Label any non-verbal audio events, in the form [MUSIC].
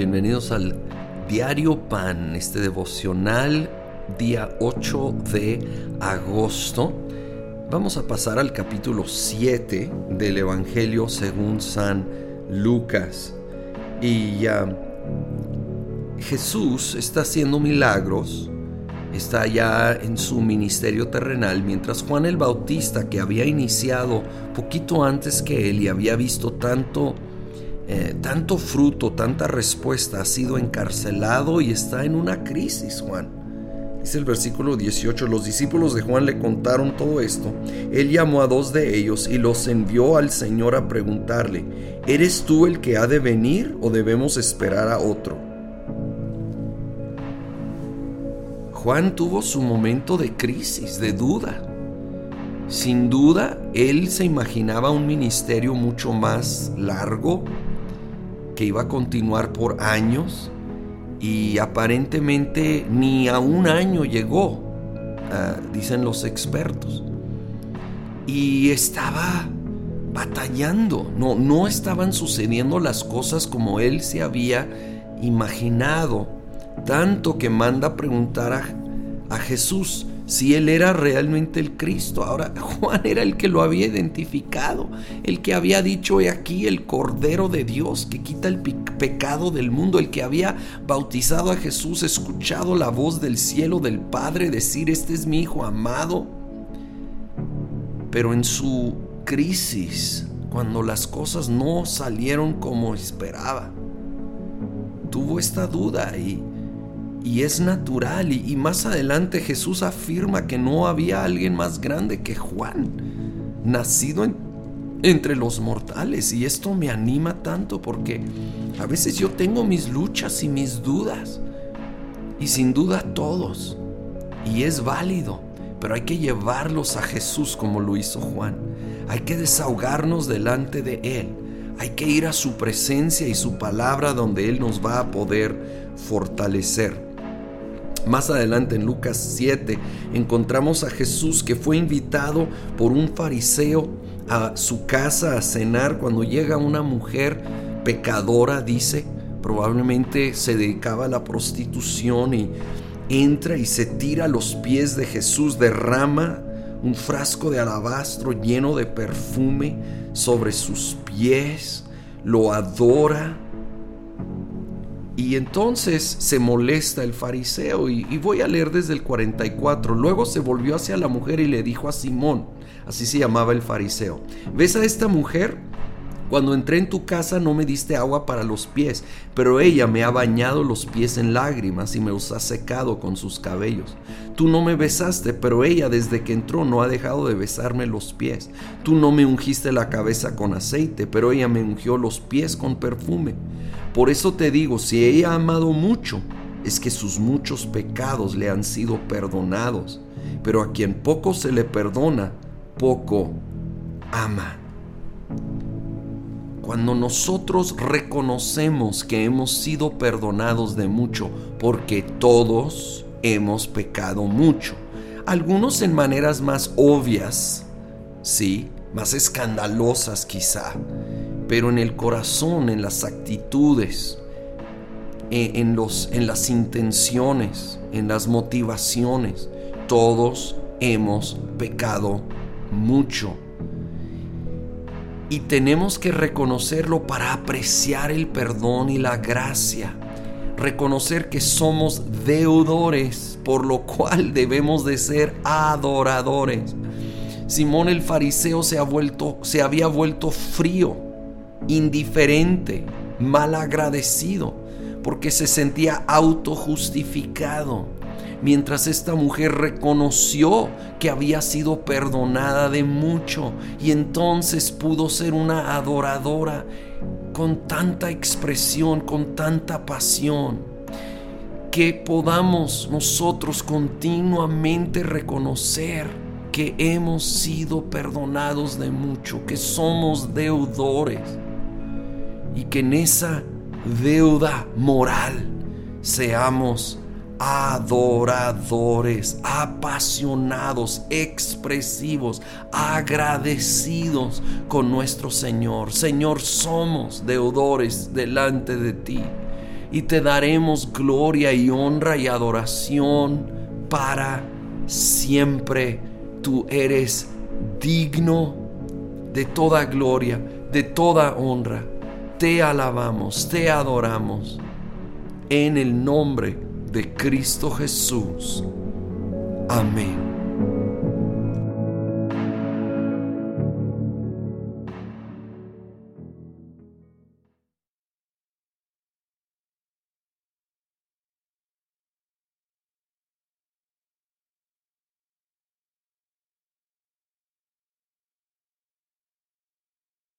Bienvenidos al Diario Pan, este devocional día 8 de agosto. Vamos a pasar al capítulo 7 del Evangelio según San Lucas. Y Jesús está haciendo milagros, está ya en su ministerio terrenal, mientras Juan el Bautista, que había iniciado poquito antes que él y había visto tanto eh, tanto fruto, tanta respuesta, ha sido encarcelado y está en una crisis, Juan. Dice el versículo 18, los discípulos de Juan le contaron todo esto. Él llamó a dos de ellos y los envió al Señor a preguntarle, ¿eres tú el que ha de venir o debemos esperar a otro? Juan tuvo su momento de crisis, de duda. Sin duda, él se imaginaba un ministerio mucho más largo, que iba a continuar por años y aparentemente ni a un año llegó, ah, dicen los expertos. Y estaba batallando, no, no estaban sucediendo las cosas como él se había imaginado, tanto que manda preguntar a, a Jesús, si él era realmente el Cristo. Ahora [LAUGHS] Juan era el que lo había identificado, el que había dicho, he aquí el Cordero de Dios que quita el pecado del mundo, el que había bautizado a Jesús, escuchado la voz del cielo del Padre decir, este es mi Hijo amado. Pero en su crisis, cuando las cosas no salieron como esperaba, tuvo esta duda y y es natural. Y, más adelante Jesús afirma que no había alguien más grande que Juan, nacido entre los mortales. Y esto me anima tanto porque a veces yo tengo mis luchas y mis dudas. Y sin duda todos. Y es válido. Pero hay que llevarlos a Jesús como lo hizo Juan. Hay que desahogarnos delante de Él. Hay que ir a su presencia y su palabra donde Él nos va a poder fortalecer. Más adelante en Lucas 7 encontramos a Jesús que fue invitado por un fariseo a su casa a cenar. Cuando llega una mujer pecadora, dice, probablemente se dedicaba a la prostitución y entra y se tira a los pies de Jesús, derrama un frasco de alabastro lleno de perfume sobre sus pies, lo adora y entonces se molesta el fariseo y, voy a leer desde el 44. Luego se volvió hacia la mujer y le dijo a Simón, así se llamaba el fariseo, ¿ves a esta mujer? Cuando entré en tu casa no me diste agua para los pies, pero ella me ha bañado los pies en lágrimas y me los ha secado con sus cabellos. Tú no me besaste, pero ella desde que entró no ha dejado de besarme los pies. Tú no me ungiste la cabeza con aceite, pero ella me ungió los pies con perfume. Por eso te digo, si ella ha amado mucho, es que sus muchos pecados le han sido perdonados. Pero a quien poco se le perdona, poco ama. Cuando nosotros reconocemos que hemos sido perdonados de mucho, porque todos hemos pecado mucho, algunos en maneras más obvias, sí, más escandalosas quizá, pero en el corazón, en las actitudes, e, en, los, en las intenciones, en las motivaciones, todos hemos pecado mucho. Y tenemos que reconocerlo para apreciar el perdón y la gracia. Reconocer que somos deudores, por lo cual [LAUGHS] debemos de ser adoradores. Simón el fariseo se, ha vuelto, se había vuelto frío indiferente, mal agradecido, porque se sentía autojustificado, mientras esta mujer reconoció que había sido perdonada de mucho y entonces pudo ser una adoradora con tanta expresión, con tanta pasión, que podamos nosotros continuamente reconocer que hemos sido perdonados de mucho, que somos deudores y que en esa deuda moral seamos adoradores, apasionados, expresivos, agradecidos con nuestro Señor. Señor, somos deudores delante de ti. y te daremos gloria y honra y adoración para siempre. Tú eres digno de toda gloria, de toda honra. Te alabamos, te adoramos. En el nombre de Cristo Jesús. Amén.